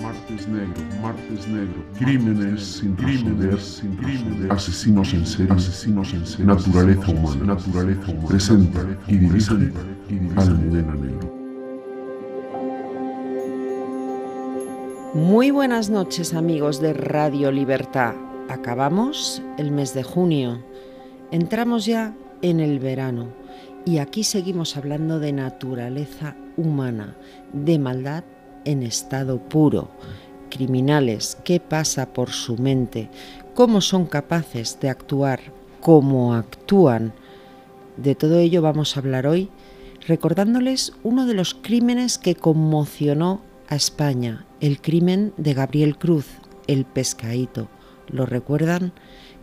martes negro, martes negro, crímenes sin crímenes, sin crímenes, asesinos en serie, asesinos en serie, naturaleza humana, naturaleza humana, presenta y dirige Almudena Negro. Muy buenas noches amigos de Radio Libertad. Acabamos el mes de junio. Entramos ya en el verano. Y aquí seguimos hablando de naturaleza humana, de maldad en estado puro, criminales, qué pasa por su mente, cómo son capaces de actuar, cómo actúan. De todo ello vamos a hablar hoy, recordándoles uno de los crímenes que conmocionó a España, el crimen de Gabriel Cruz, el pescadito. ¿Lo recuerdan?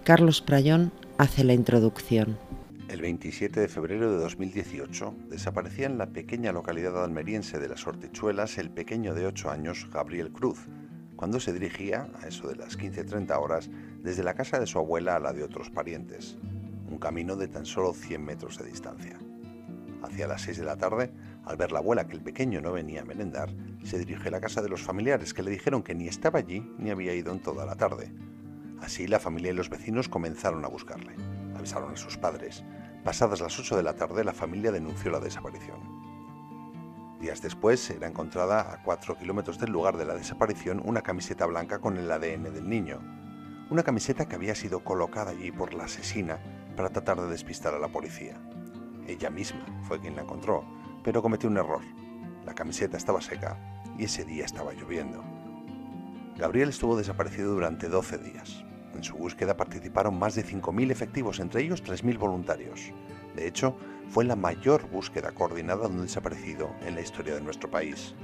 Carlos Prayón hace la introducción. El 27 de febrero de 2018 desaparecía en la pequeña localidad almeriense de las Hortichuelas el pequeño de 8 años Gabriel Cruz, cuando se dirigía, a eso de las 15.30 horas, desde la casa de su abuela a la de otros parientes, un camino de tan solo 100 metros de distancia. Hacia las 6 de la tarde, al ver la abuela que el pequeño no venía a merendar, se dirigió a la casa de los familiares que le dijeron que ni estaba allí ni había ido en toda la tarde. Así la familia y los vecinos comenzaron a buscarle. Avisaron a sus padres, Pasadas las 8 de la tarde, la familia denunció la desaparición. Días después, era encontrada a 4 kilómetros del lugar de la desaparición una camiseta blanca con el ADN del niño. Una camiseta que había sido colocada allí por la asesina para tratar de despistar a la policía. Ella misma fue quien la encontró, pero cometió un error. La camiseta estaba seca y ese día estaba lloviendo. Gabriel estuvo desaparecido durante 12 días. En su búsqueda participaron más de 5.000 efectivos, entre ellos 3.000 voluntarios. De hecho, fue la mayor búsqueda coordinada de un desaparecido en la historia de nuestro país.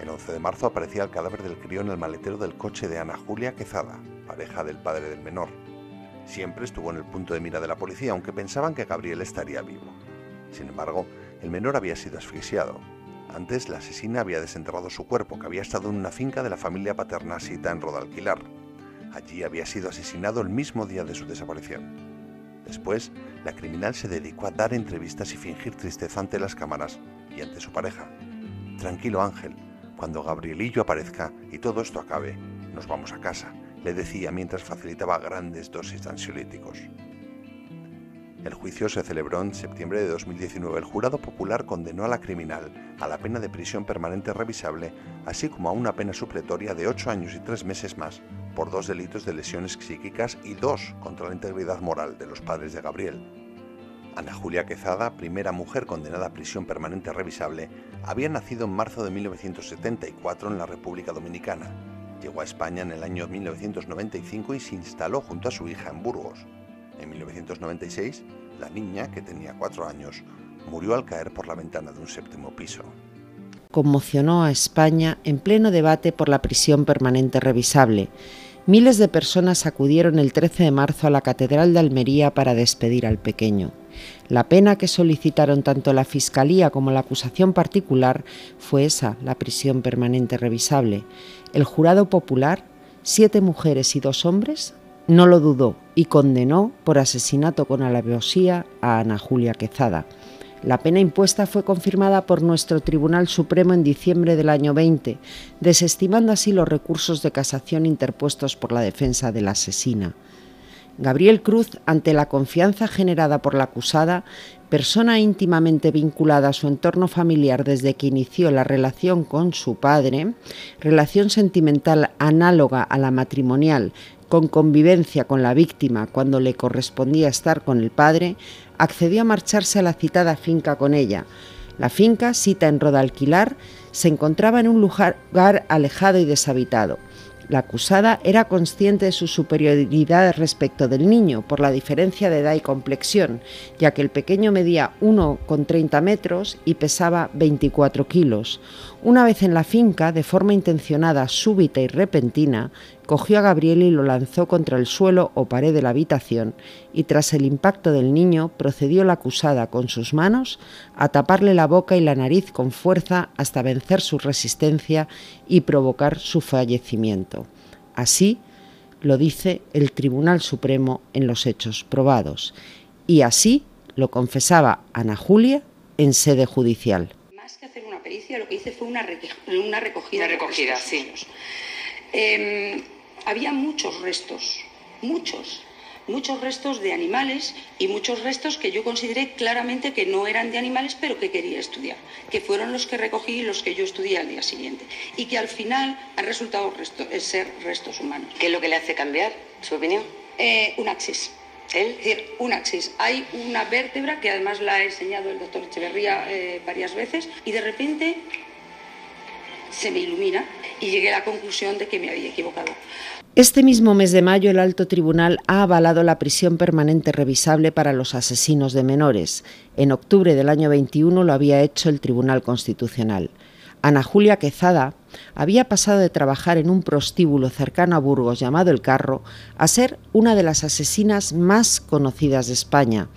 El 11 de marzo aparecía el cadáver del crío en el maletero del coche de Ana Julia Quezada, pareja del padre del menor. Siempre estuvo en el punto de mira de la policía, aunque pensaban que Gabriel estaría vivo. Sin embargo, el menor había sido asfixiado. Antes, la asesina había desenterrado su cuerpo, que había estado en una finca de la familia Paternasita en Rodalquilar, Allí había sido asesinado el mismo día de su desaparición. Después, la criminal se dedicó a dar entrevistas y fingir tristeza ante las cámaras y ante su pareja. Tranquilo Ángel, cuando Gabrielillo aparezca y todo esto acabe, nos vamos a casa, le decía mientras facilitaba grandes dosis de ansiolíticos. El juicio se celebró en septiembre de 2019. El jurado popular condenó a la criminal a la pena de prisión permanente revisable, así como a una pena supletoria de ocho años y tres meses más por dos delitos de lesiones psíquicas y dos contra la integridad moral de los padres de Gabriel. Ana Julia Quezada, primera mujer condenada a prisión permanente revisable, había nacido en marzo de 1974 en la República Dominicana. Llegó a España en el año 1995 y se instaló junto a su hija en Burgos. En 1996, la niña, que tenía cuatro años, murió al caer por la ventana de un séptimo piso conmocionó a España en pleno debate por la prisión permanente revisable Miles de personas acudieron el 13 de marzo a la Catedral de Almería para despedir al pequeño. La pena que solicitaron tanto la Fiscalía como la acusación particular fue esa, la prisión permanente revisable. El jurado popular, siete mujeres y dos hombres, no lo dudó y condenó por asesinato con alevosía a Ana Julia Quezada. La pena impuesta fue confirmada por nuestro Tribunal Supremo en diciembre del año 20, desestimando así los recursos de casación interpuestos por la defensa de la asesina. Gabriel Cruz, ante la confianza generada por la acusada, persona íntimamente vinculada a su entorno familiar desde que inició la relación con su padre, relación sentimental análoga a la matrimonial, con convivencia con la víctima cuando le correspondía estar con el padre, accedió a marcharse a la citada finca con ella. La finca, cita en Rodalquilar, se encontraba en un lugar alejado y deshabitado. La acusada era consciente de su superioridad respecto del niño por la diferencia de edad y complexión, ya que el pequeño medía 1,30 metros y pesaba 24 kilos. Una vez en la finca, de forma intencionada, súbita y repentina, cogió a Gabriel y lo lanzó contra el suelo o pared de la habitación y tras el impacto del niño procedió la acusada con sus manos a taparle la boca y la nariz con fuerza hasta vencer su resistencia y provocar su fallecimiento. Así lo dice el Tribunal Supremo en los hechos probados y así lo confesaba Ana Julia en sede judicial. Más que hacer una pericia policía lo que hice fue una, una recogida. Una recogida, sí. Em, había muchos restos, muchos, muchos restos de animales y muchos restos que yo consideré claramente que no eran de animales, pero que quería estudiar, que fueron los que recogí y los que yo estudié al día siguiente, y que al final han resultado ser restos humanos. ¿Qué es lo que le hace cambiar su opinión? Eh, un axis. Es decir, un axis. Hay una vértebra que además la ha enseñado el doctor Echeverría eh, varias veces y de repente se me ilumina y llegué a la conclusión de que me había equivocado. Este mismo mes de mayo el alto tribunal ha avalado la prisión permanente revisable para los asesinos de menores. En octubre del año 21 lo había hecho el Tribunal Constitucional. Ana Julia Quezada había pasado de trabajar en un prostíbulo cercano a Burgos llamado El Carro a ser una de las asesinas más conocidas de España.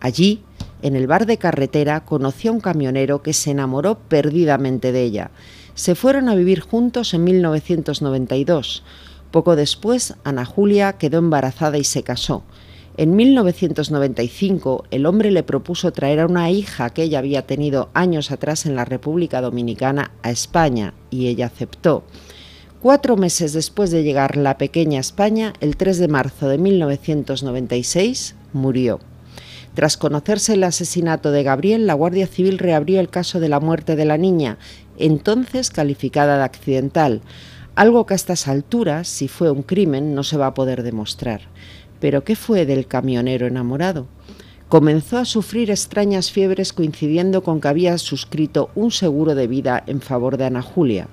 Allí, en el bar de carretera, conoció a un camionero que se enamoró perdidamente de ella. Se fueron a vivir juntos en 1992. Poco después, Ana Julia quedó embarazada y se casó. En 1995, el hombre le propuso traer a una hija que ella había tenido años atrás en la República Dominicana a España y ella aceptó. Cuatro meses después de llegar la pequeña España, el 3 de marzo de 1996, murió. Tras conocerse el asesinato de Gabriel, la Guardia Civil reabrió el caso de la muerte de la niña, entonces calificada de accidental algo que a estas alturas, si fue un crimen, no se va a poder demostrar. Pero ¿qué fue del camionero enamorado? Comenzó a sufrir extrañas fiebres coincidiendo con que había suscrito un seguro de vida en favor de Ana Julia.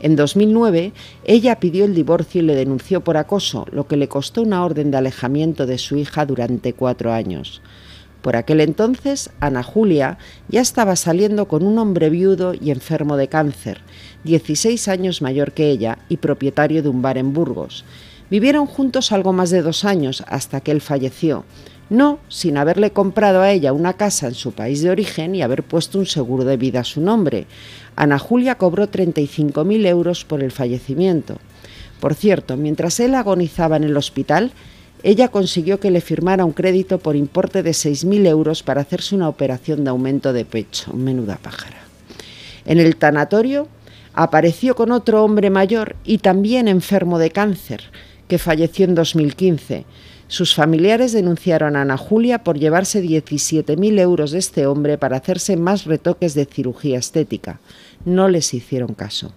En 2009, ella pidió el divorcio y le denunció por acoso, lo que le costó una orden de alejamiento de su hija durante cuatro años. Por aquel entonces, Ana Julia ya estaba saliendo con un hombre viudo y enfermo de cáncer, 16 años mayor que ella y propietario de un bar en Burgos. Vivieron juntos algo más de dos años hasta que él falleció, no sin haberle comprado a ella una casa en su país de origen y haber puesto un seguro de vida a su nombre. Ana Julia cobró 35.000 euros por el fallecimiento. Por cierto, mientras él agonizaba en el hospital, ella consiguió que le firmara un crédito por importe de 6.000 euros para hacerse una operación de aumento de pecho. Menuda pájara. En el tanatorio apareció con otro hombre mayor y también enfermo de cáncer, que falleció en 2015. Sus familiares denunciaron a Ana Julia por llevarse 17.000 euros de este hombre para hacerse más retoques de cirugía estética. No les hicieron caso.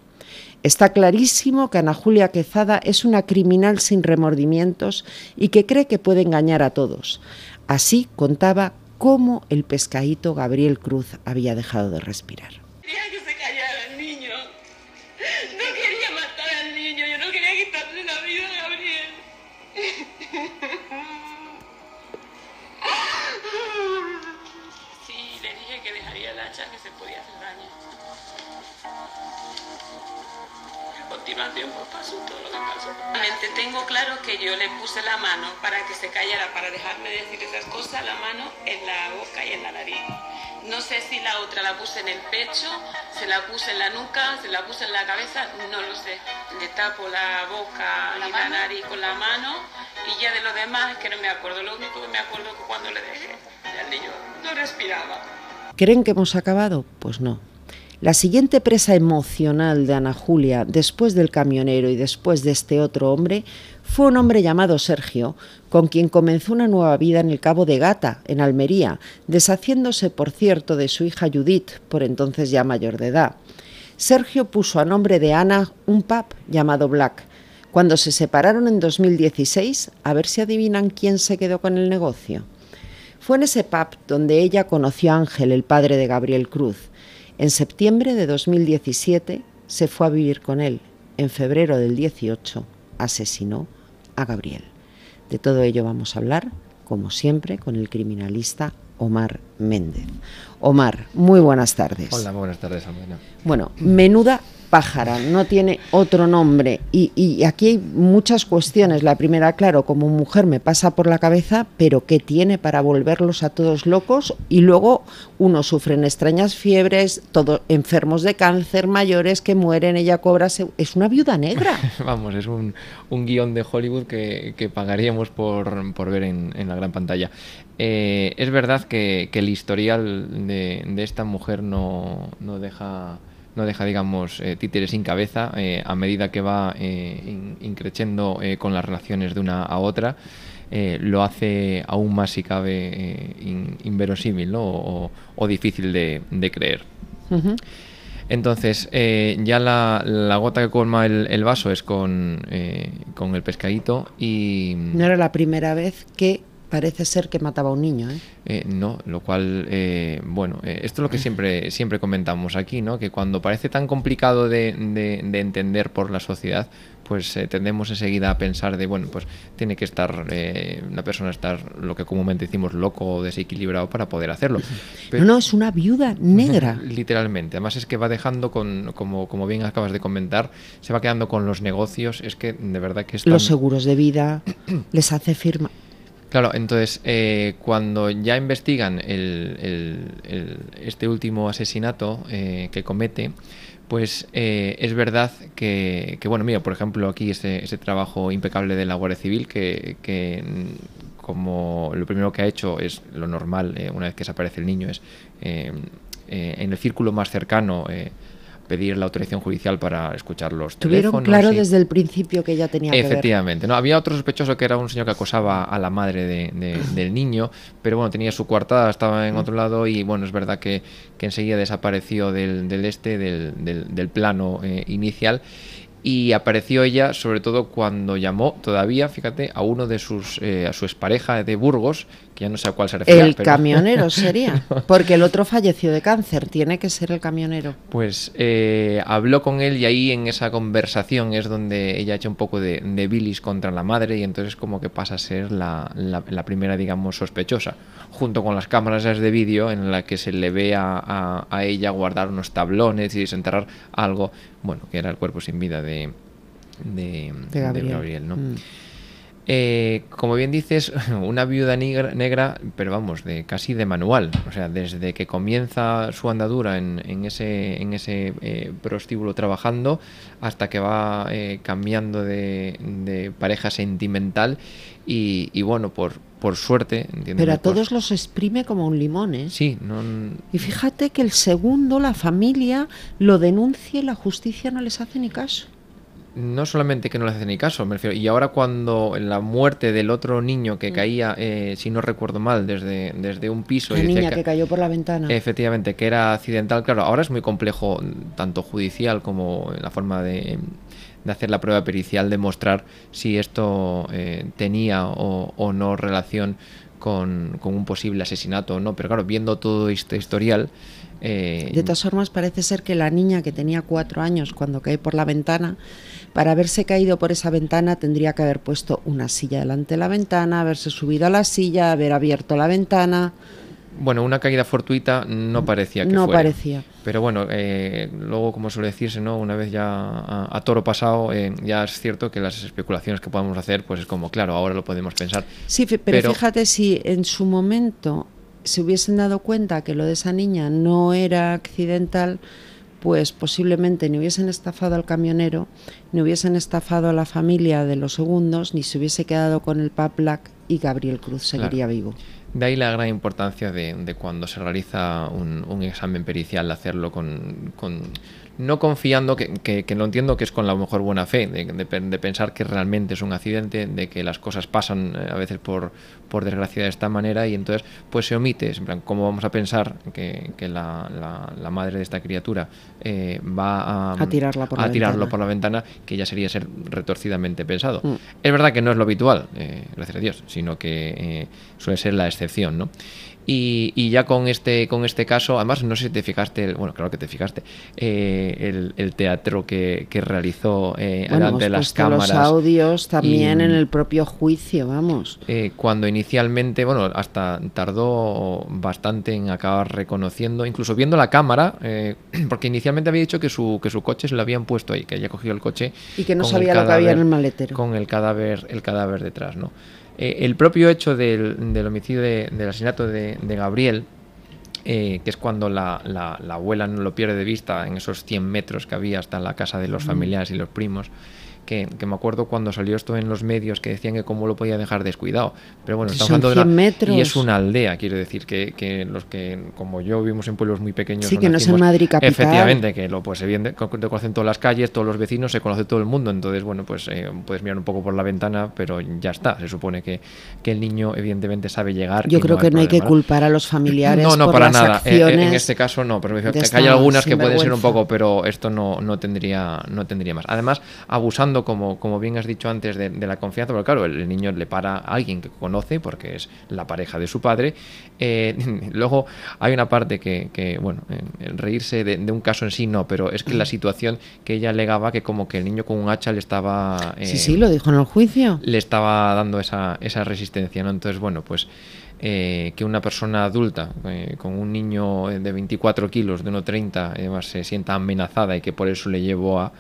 Está clarísimo que Ana Julia Quezada es una criminal sin remordimientos y que cree que puede engañar a todos. Así contaba cómo el pescadito Gabriel Cruz había dejado de respirar. Continuación pues pasó todo lo que pasó. Realmente tengo claro que yo le puse la mano para que se callara, para dejarme decir esas cosas, la mano en la boca y en la nariz. No sé si la otra la puse en el pecho, se la puse en la nuca, se la puse en la cabeza, no lo sé. Le tapo la boca y la nariz con la mano y ya de lo demás es que no me acuerdo. Lo único que me acuerdo es que cuando le dejé, el niño no respiraba. ¿Creen que hemos acabado? Pues no. La siguiente presa emocional de Ana Julia, después del camionero y después de este otro hombre, fue un hombre llamado Sergio, con quien comenzó una nueva vida en el Cabo de Gata, en Almería, deshaciéndose, por cierto, de su hija Judith, por entonces ya mayor de edad. Sergio puso a nombre de Ana un pub llamado Black. Cuando se separaron en 2016, a ver si adivinan quién se quedó con el negocio. Fue en ese pub donde ella conoció a Ángel, el padre de Gabriel Cruz. En septiembre de 2017 se fue a vivir con él. En febrero del 18 asesinó a Gabriel. De todo ello vamos a hablar, como siempre, con el criminalista Omar Méndez. Omar, muy buenas tardes. Hola, buenas tardes. Bueno, menuda pájara, no tiene otro nombre. Y, aquí hay muchas cuestiones. La primera, claro, como mujer me pasa por la cabeza, pero ¿qué tiene para volverlos a todos locos? Y luego uno sufre extrañas fiebres, todos enfermos de cáncer, mayores que mueren, ella cobra... Es una viuda negra. Vamos, es un, guion de Hollywood que, pagaríamos por, ver en, la gran pantalla. Eh, es verdad que, el historial de, esta mujer no deja no deja, digamos, eh, títere sin cabeza eh, a medida que va eh, increciendo con las relaciones de una a otra. lo hace aún más, si cabe, inverosímil o, difícil de, creer. Entonces, ya la, gota que colma el, vaso es con, con el pescadito y... No era la primera vez que parece ser que mataba a un niño. ¿eh? eh no, lo cual, eh, bueno, eh, esto es lo que siempre, siempre comentamos aquí, ¿no? que cuando parece tan complicado de, de, entender por la sociedad, pues tendemos enseguida a pensar de, bueno, pues tiene que estar una persona estar lo que comúnmente decimos loco o desequilibrado para poder hacerlo. no, no, es una viuda negra. Literalmente. Además es que va dejando con, como, como bien acabas de comentar, se va quedando con los negocios. Es que de verdad que Los seguros de vida les hace firma. Claro, entonces eh, cuando ya investigan este último asesinato eh, que comete, pues eh, es verdad que, bueno, mira, por ejemplo, aquí ese, ese trabajo impecable de la Guardia Civil que, mm, como lo primero que ha hecho es lo normal, una vez que desaparece el niño, es en el círculo más cercano pedir la autorización judicial para escuchar los Tuvieron claro desde el principio que ya tenía Efectivamente, ¿no? Había otro sospechoso que era un señor que acosaba a la madre del niño, pero bueno, tenía su coartada, estaba en otro lado y bueno, es verdad que, que enseguida desapareció del, del este, del, del plano eh, inicial. Y apareció ella sobre todo cuando llamó todavía, fíjate, a uno de sus, eh, a su expareja de Burgos, que ya no sé a cuál se refiere. El camionero sería, porque el otro falleció de cáncer, tiene que ser el camionero. Pues eh, habló con él y ahí en esa conversación es donde ella echa un poco de, bilis contra la madre y entonces como que pasa a ser la, la, primera, digamos, sospechosa, junto con las cámaras de vídeo en la que se le ve a, a ella guardar unos tablones y desenterrar algo bueno, que era el cuerpo sin vida de, de, Gabriel. ¿no? Mm. Eh, como bien dices, una viuda negra, pero vamos, de casi de manual. O sea, desde que comienza su andadura en, ese, en ese eh, prostíbulo trabajando hasta que va eh, cambiando de, pareja sentimental y, bueno, por, por suerte. Pero a todos los exprime como un limón, ¿eh? Sí. No... Y fíjate que el segundo, la familia, lo denuncia y la justicia no les hace ni caso no solamente que no le hace ni caso, me refiero, y ahora cuando la muerte del otro niño que mm. caía, eh, si no recuerdo mal, desde, desde un piso... La niña que, cayó por la ventana. Efectivamente, que era accidental, claro, ahora es muy complejo, tanto judicial como en la forma de, de hacer la prueba pericial, demostrar si esto eh, tenía o, o, no relación con, con, un posible asesinato o no, pero claro, viendo todo este historial... Eh, de todas formas, parece ser que la niña que tenía cuatro años cuando cae por la ventana para haberse caído por esa ventana tendría que haber puesto una silla delante de la ventana, haberse subido a la silla, haber abierto la ventana. Bueno, una caída fortuita no parecía que no parecía. Pero bueno, eh, luego, como suele decirse, ¿no? Una vez ya a, toro pasado, eh, ya es cierto que las especulaciones que podamos hacer, pues es como, claro, ahora lo podemos pensar. Sí, pero fíjate si en su momento se hubiesen dado cuenta que lo de esa niña no era accidental, pues posiblemente ni hubiesen estafado al camionero, ni hubiesen estafado a la familia de los segundos, ni se hubiese quedado con el Pap Black y Gabriel Cruz seguiría vivo. De ahí la gran importancia de, cuando se realiza un, examen pericial, hacerlo con no confiando, que, que, lo entiendo que es con la mejor buena fe, de, pensar que realmente es un accidente, de que las cosas pasan eh, a veces por, por desgracia de esta manera y entonces pues se omite, en plan, ¿cómo vamos a pensar que, la, la, madre de esta criatura eh, va a, tirarla por, la tirarlo ventana. por la ventana, que ya sería ser retorcidamente pensado? Mm. Es verdad que no es lo habitual, eh, gracias a Dios, sino que suele ser la excepción, ¿no? Y, ya con este, con este caso, además, no sé si te fijaste, bueno, claro que te fijaste, eh, el, teatro que, realizó eh, de las cámaras. los audios también en el propio juicio, vamos. Eh, cuando inicialmente, bueno, hasta tardó bastante en acabar reconociendo, incluso viendo la cámara, eh, porque inicialmente había dicho que su, que su coche se lo habían puesto ahí, que había cogido el coche. Y que no sabía lo que había en el maletero. Con el cadáver, el cadáver detrás, ¿no? Eh, el propio hecho del, del homicidio del asesinato de, Gabriel, eh, que es cuando la, abuela no lo pierde de vista en esos 100 metros que había hasta la casa de los familiares y los primos, que, que me acuerdo cuando salió esto en los medios que decían que cómo lo podía dejar descuidado. Pero bueno, estamos hablando de 100 una- metros. y es una aldea, quiero decir, que, que los que, como yo, vivimos en pueblos muy pequeños. Sí, que no es en Madrid capital. Efectivamente, que lo pues se viene, conocen todas las calles, todos los vecinos, se conoce todo el mundo. Entonces, bueno, pues eh, puedes mirar un poco por la ventana, pero ya está. Se supone que, que el niño, evidentemente, sabe llegar. Yo creo que no hay que culpar a los familiares No, no, por para las nada. Eh, acciones. en este caso no, pero me que hay algunas que pueden ser un poco, pero esto no, no tendría no tendría más. Además, abusando, como, como bien has dicho antes, de, de la confianza, porque claro, el, niño le para a alguien que conoce, porque es la pareja de su padre. Eh, luego hay una parte que, que, bueno, eh, el reírse de, de un caso en sí no, pero es que la situación que ella alegaba que como que el niño con un hacha le estaba... Sí, eh, sí, lo dijo en el juicio. le estaba dando esa, esa resistencia, ¿no? Entonces, bueno, pues eh, que una persona adulta eh, con un niño eh, de 24 kilos, de 1,30, además se sienta amenazada y que por eso le llevó a...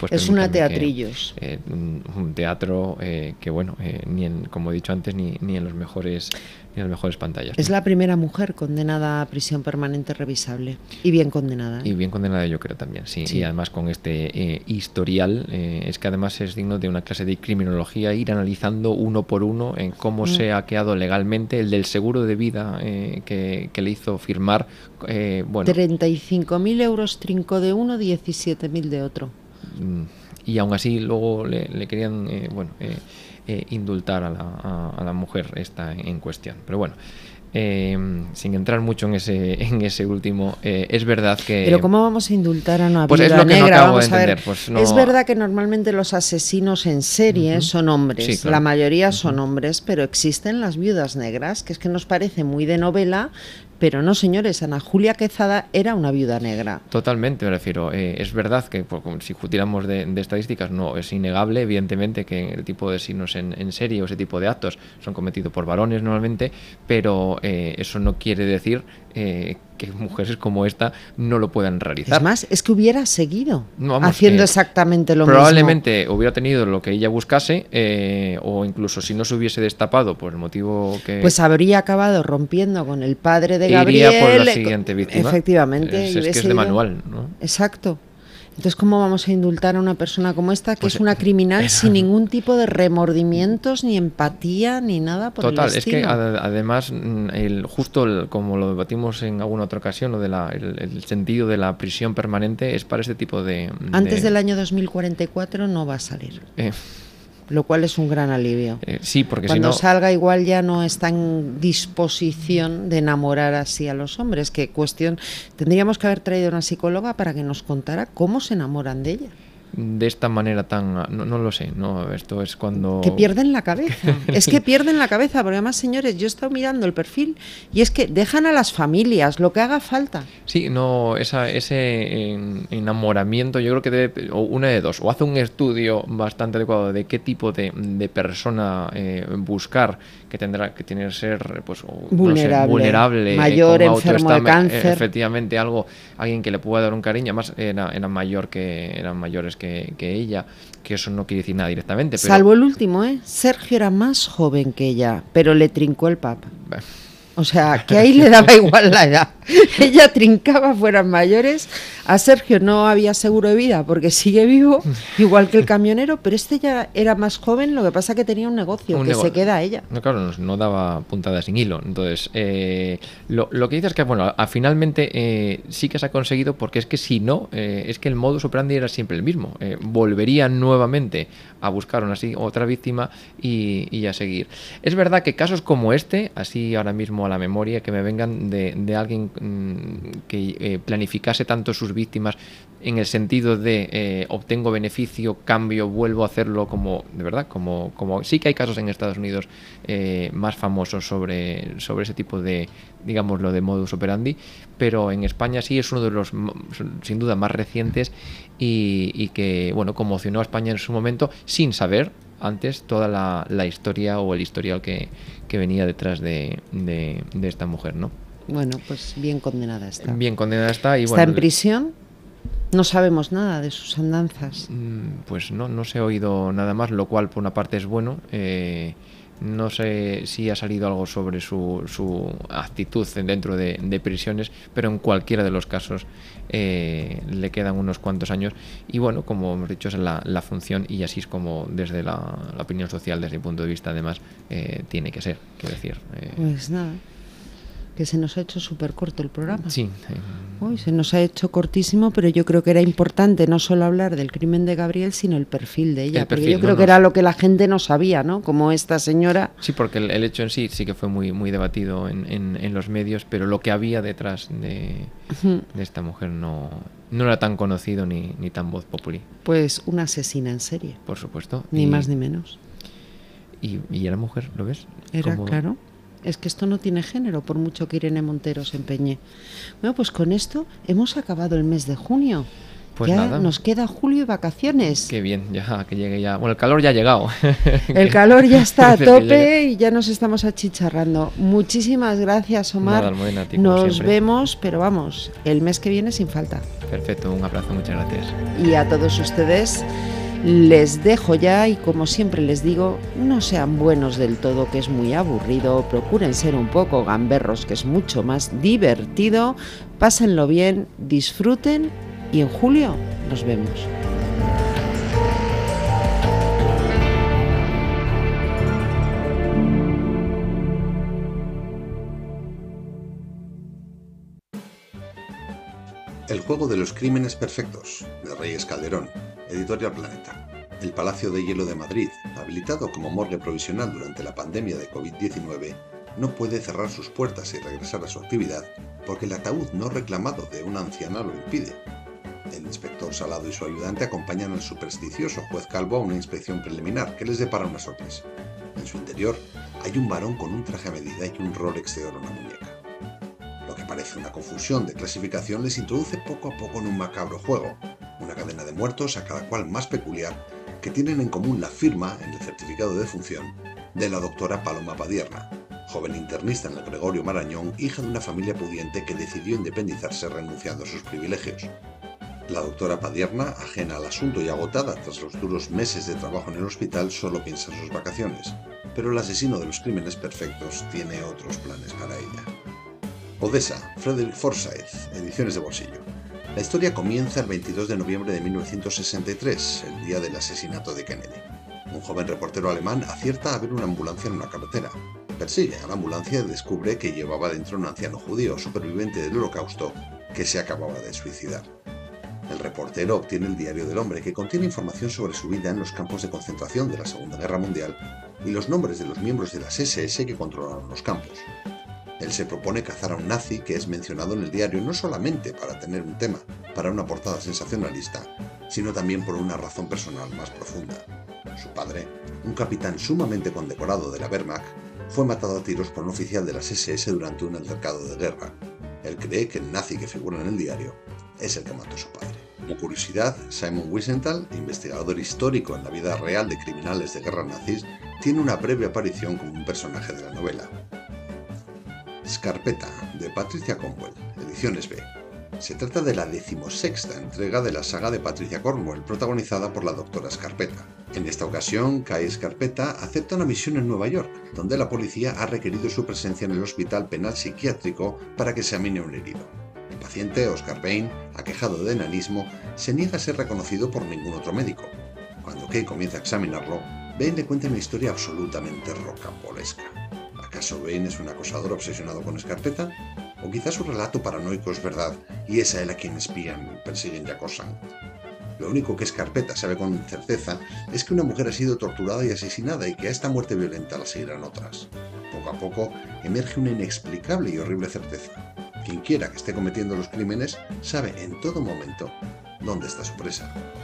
Pues Es una que, teatrillos. eh, un, teatro eh, que, bueno, eh, ni en, como he dicho antes, ni, ni en los mejores ni en las mejores pantallas. Es la primera mujer condenada a prisión permanente revisable. Y bien condenada. Y bien condenada yo creo también, sí. Sí. Y además con este historial, es que además es digno de una clase de criminología ir analizando uno por uno en cómo Mm. se ha quedado legalmente el del seguro de vida que, que le hizo firmar, bueno, 35.000 euros trinco de uno, 17.000 de otro. Y aún así luego le, le querían, eh, bueno, eh, eh, indultar a la, a- a la mujer esta en cuestión. Pero bueno. sin entrar mucho en ese, en ese último, es verdad que... Pero ¿cómo vamos a indultar a una Pues es lo que no negra? acabo de Vamos a ver. entender, pues no- Es verdad que normalmente los asesinos en serie son hombres. Sí, claro. La mayoría son hombres, pero existen las viudas negras, que es que nos parece muy de novela, pero no, señores. Ana Julia Quezada era una viuda negra. Totalmente, me refiero. eh, es verdad que como si tiramos de, estadísticas, no, es innegable, evidentemente, que el tipo de signos en, en serie o ese tipo de actos son cometidos por varones normalmente, pero eh, eso no quiere decir eh, que mujeres como esta no lo puedan realizar. Es más, es que hubiera seguido No, vamos, haciendo eh, exactamente lo mismo. Probablemente hubiera tenido lo que ella buscase, eh, o incluso si no se hubiese destapado por el motivo que. Pues habría acabado rompiendo con el padre de E iría Gabriel. por la siguiente víctima. Efectivamente. Es, es que es de manual, ¿no? Exacto. Entonces, ¿cómo vamos a indultar a una persona como esta, que Pues, es una criminal era- sin ningún tipo de remordimientos, ni empatía, ni nada por Total, el es que ad- además, mm, el, justo el- como lo debatimos en alguna otra ocasión, lo de la- el, el sentido de la prisión permanente es para este tipo de. Antes de- del año 2044 no va a salir, eh, lo cual es un gran alivio. eh, sí, porque si Cuando no. salga igual ya no está en disposición de enamorar así a los hombres. Que cuestión, tendríamos que haber traído una psicóloga para que nos contara cómo se enamoran de ella. De esta manera tan. No, no lo sé, no, esto es cuando. Que pierden la cabeza. es que pierden la cabeza, porque además, señores, yo he estado mirando el perfil y es que dejan a las familias lo que haga falta. Sí, no, esa, ese en- enamoramiento yo creo que debe, o una de dos, o hace un estudio bastante adecuado de qué tipo de, de persona eh, buscar, que tendrá que tiene que ser pues, o, no sé, Vulnerable, vulnerable, eh, mayor, enfermo de eh, cáncer. efectivamente algo, alguien que le pueda dar un cariño, además era, era mayor que, eran mayores que, que ella, que eso no quiere decir nada directamente, pero... Salvo el último, ¿eh? Sergio era más joven que ella, pero le trincó el papa. O sea, que ahí le daba igual la edad. Ella trincaba, fueran mayores. A Sergio no había seguro de vida porque sigue vivo, igual que el camionero, pero este ya era más joven, lo que pasa que tenía un negocio, Un que se queda ella. No, claro, no, no daba puntada sin hilo. Entonces, eh, lo, lo que dices es que, bueno, a, finalmente eh, sí que se ha conseguido, porque es que si no, eh, es que el modus operandi era siempre el mismo. Eh, volverían nuevamente a buscar una, así, otra víctima y, y a seguir. Es verdad que casos como este, así ahora mismo a la memoria, que me vengan de, de alguien mm, que eh, planificase tanto sus víctimas en el sentido de eh, obtengo beneficio, cambio, vuelvo a hacerlo como, de verdad, como, como sí que hay casos en Estados Unidos eh, más famosos sobre, sobre ese tipo de, digámoslo, de modus operandi, pero en España sí es uno de los, sin duda, más recientes y, y que, bueno, conmocionó a España en su momento sin saber antes toda la, la historia o el historial que, que venía detrás de, de- de esta mujer, ¿no? Bueno, pues bien condenada está. Bien condenada está y está bueno, en prisión, no sabemos nada de sus andanzas. Mm, Pues no, no se ha oído nada más, lo cual por una parte es bueno. eh, No sé si ha salido algo sobre su, su actitud dentro de, de, prisiones, pero en cualquiera de los casos eh, le quedan unos cuantos años. Y bueno, como hemos dicho, es la, la función y así es como desde la, la, opinión social, desde mi punto de vista, además, eh, tiene que ser. Quiero decir. Eh, pues nada que se nos ha hecho súper corto el programa. Sí. Uy, se nos ha hecho cortísimo, pero yo creo que era importante no solo hablar del crimen de Gabriel, sino el perfil de ella. porque yo creo no, que era lo que la gente no sabía, ¿no? Como esta señora. Sí, porque el, el hecho en sí sí que fue muy, muy debatido en, en, en los medios, pero lo que había detrás de, uh -huh. de esta mujer no, no era tan conocido ni, ni tan voz populi. Pues una asesina en serie. Por supuesto. Ni y, más ni menos. Y, y, era mujer, ¿lo ves? Era, Como... claro. Es que esto no tiene género, por mucho que Irene Montero se empeñe. Bueno, pues con esto hemos acabado el mes de junio. Pues ya nada. nos queda julio y vacaciones. Qué bien, ya que llegue ya. Bueno, el calor ya ha llegado. El calor ya está a tope y ya nos estamos achicharrando. Muchísimas gracias, Omar. Nada, Almudena, ti, nos siempre. vemos, pero vamos, el mes que viene sin falta. Perfecto, un abrazo, muchas gracias. Y a todos ustedes les dejo ya y como siempre les digo, no sean buenos del todo, que es muy aburrido, procuren ser un poco gamberros, que es mucho más divertido, pásenlo bien, disfruten y en julio nos vemos. El juego de los crímenes perfectos, de Reyes Calderón, Editorial Planeta. El Palacio de Hielo de Madrid, habilitado como morgue provisional durante la pandemia de COVID-19, no puede cerrar sus puertas y regresar a su actividad porque el ataúd no reclamado de una anciana lo impide. El inspector Salado y su ayudante acompañan al supersticioso juez Calvo a una inspección preliminar que les depara una sorpresa. En su interior hay un varón con un traje a medida y un Rolex de oro en la muñeca. Lo que parece una confusión de clasificación les introduce poco a poco en un macabro juego, una cadena de muertos a cada cual más peculiar que tienen en común la firma en el certificado de defunción de la doctora Paloma Padierna, joven internista en el Gregorio Marañón, hija de una familia pudiente que decidió independizarse renunciando a sus privilegios. La doctora Padierna, ajena al asunto y agotada tras los duros meses de trabajo en el hospital, solo piensa en sus vacaciones, pero el asesino de los crímenes perfectos tiene otros planes para ella. Odessa, Frederick Forsyth, ediciones de bolsillo. La historia comienza el 22 de noviembre de 1963, el día del asesinato de Kennedy. Un joven reportero alemán acierta a ver una ambulancia en una carretera. Persigue a la ambulancia y descubre que llevaba dentro un anciano judío superviviente del holocausto que se acababa de suicidar. El reportero obtiene el diario del hombre que contiene información sobre su vida en los campos de concentración de la Segunda Guerra Mundial y los nombres de los miembros de las SS que controlaron los campos. Él se propone cazar a un nazi que es mencionado en el diario no solamente para tener un tema para una portada sensacionalista, sino también por una razón personal más profunda. Su padre, un capitán sumamente condecorado de la Wehrmacht, fue matado a tiros por un oficial de las SS durante un altercado de guerra. Él cree que el nazi que figura en el diario es el que mató a su padre. Como curiosidad, Simon Wiesenthal, investigador histórico en la vida real de criminales de guerra nazis, tiene una breve aparición como un personaje de la novela. Scarpeta, de Patricia Cornwell, Ediciones B. Se trata de la decimosexta entrega de la saga de Patricia Cornwell, protagonizada por la doctora Scarpeta. En esta ocasión, Kai Scarpeta acepta una misión en Nueva York, donde la policía ha requerido su presencia en el Hospital Penal Psiquiátrico para que examine un herido. El paciente, Oscar Bain, aquejado de enanismo, se niega a ser reconocido por ningún otro médico. Cuando Kay comienza a examinarlo, Bain le cuenta una historia absolutamente rocambolesca. ¿Acaso Bain es un acosador obsesionado con Escarpeta? ¿O quizás su relato paranoico es verdad y es a él a quien espían, persiguen y acosan? Lo único que Escarpeta sabe con certeza es que una mujer ha sido torturada y asesinada y que a esta muerte violenta la seguirán otras. Poco a poco emerge una inexplicable y horrible certeza. Quien quiera que esté cometiendo los crímenes sabe en todo momento dónde está su presa.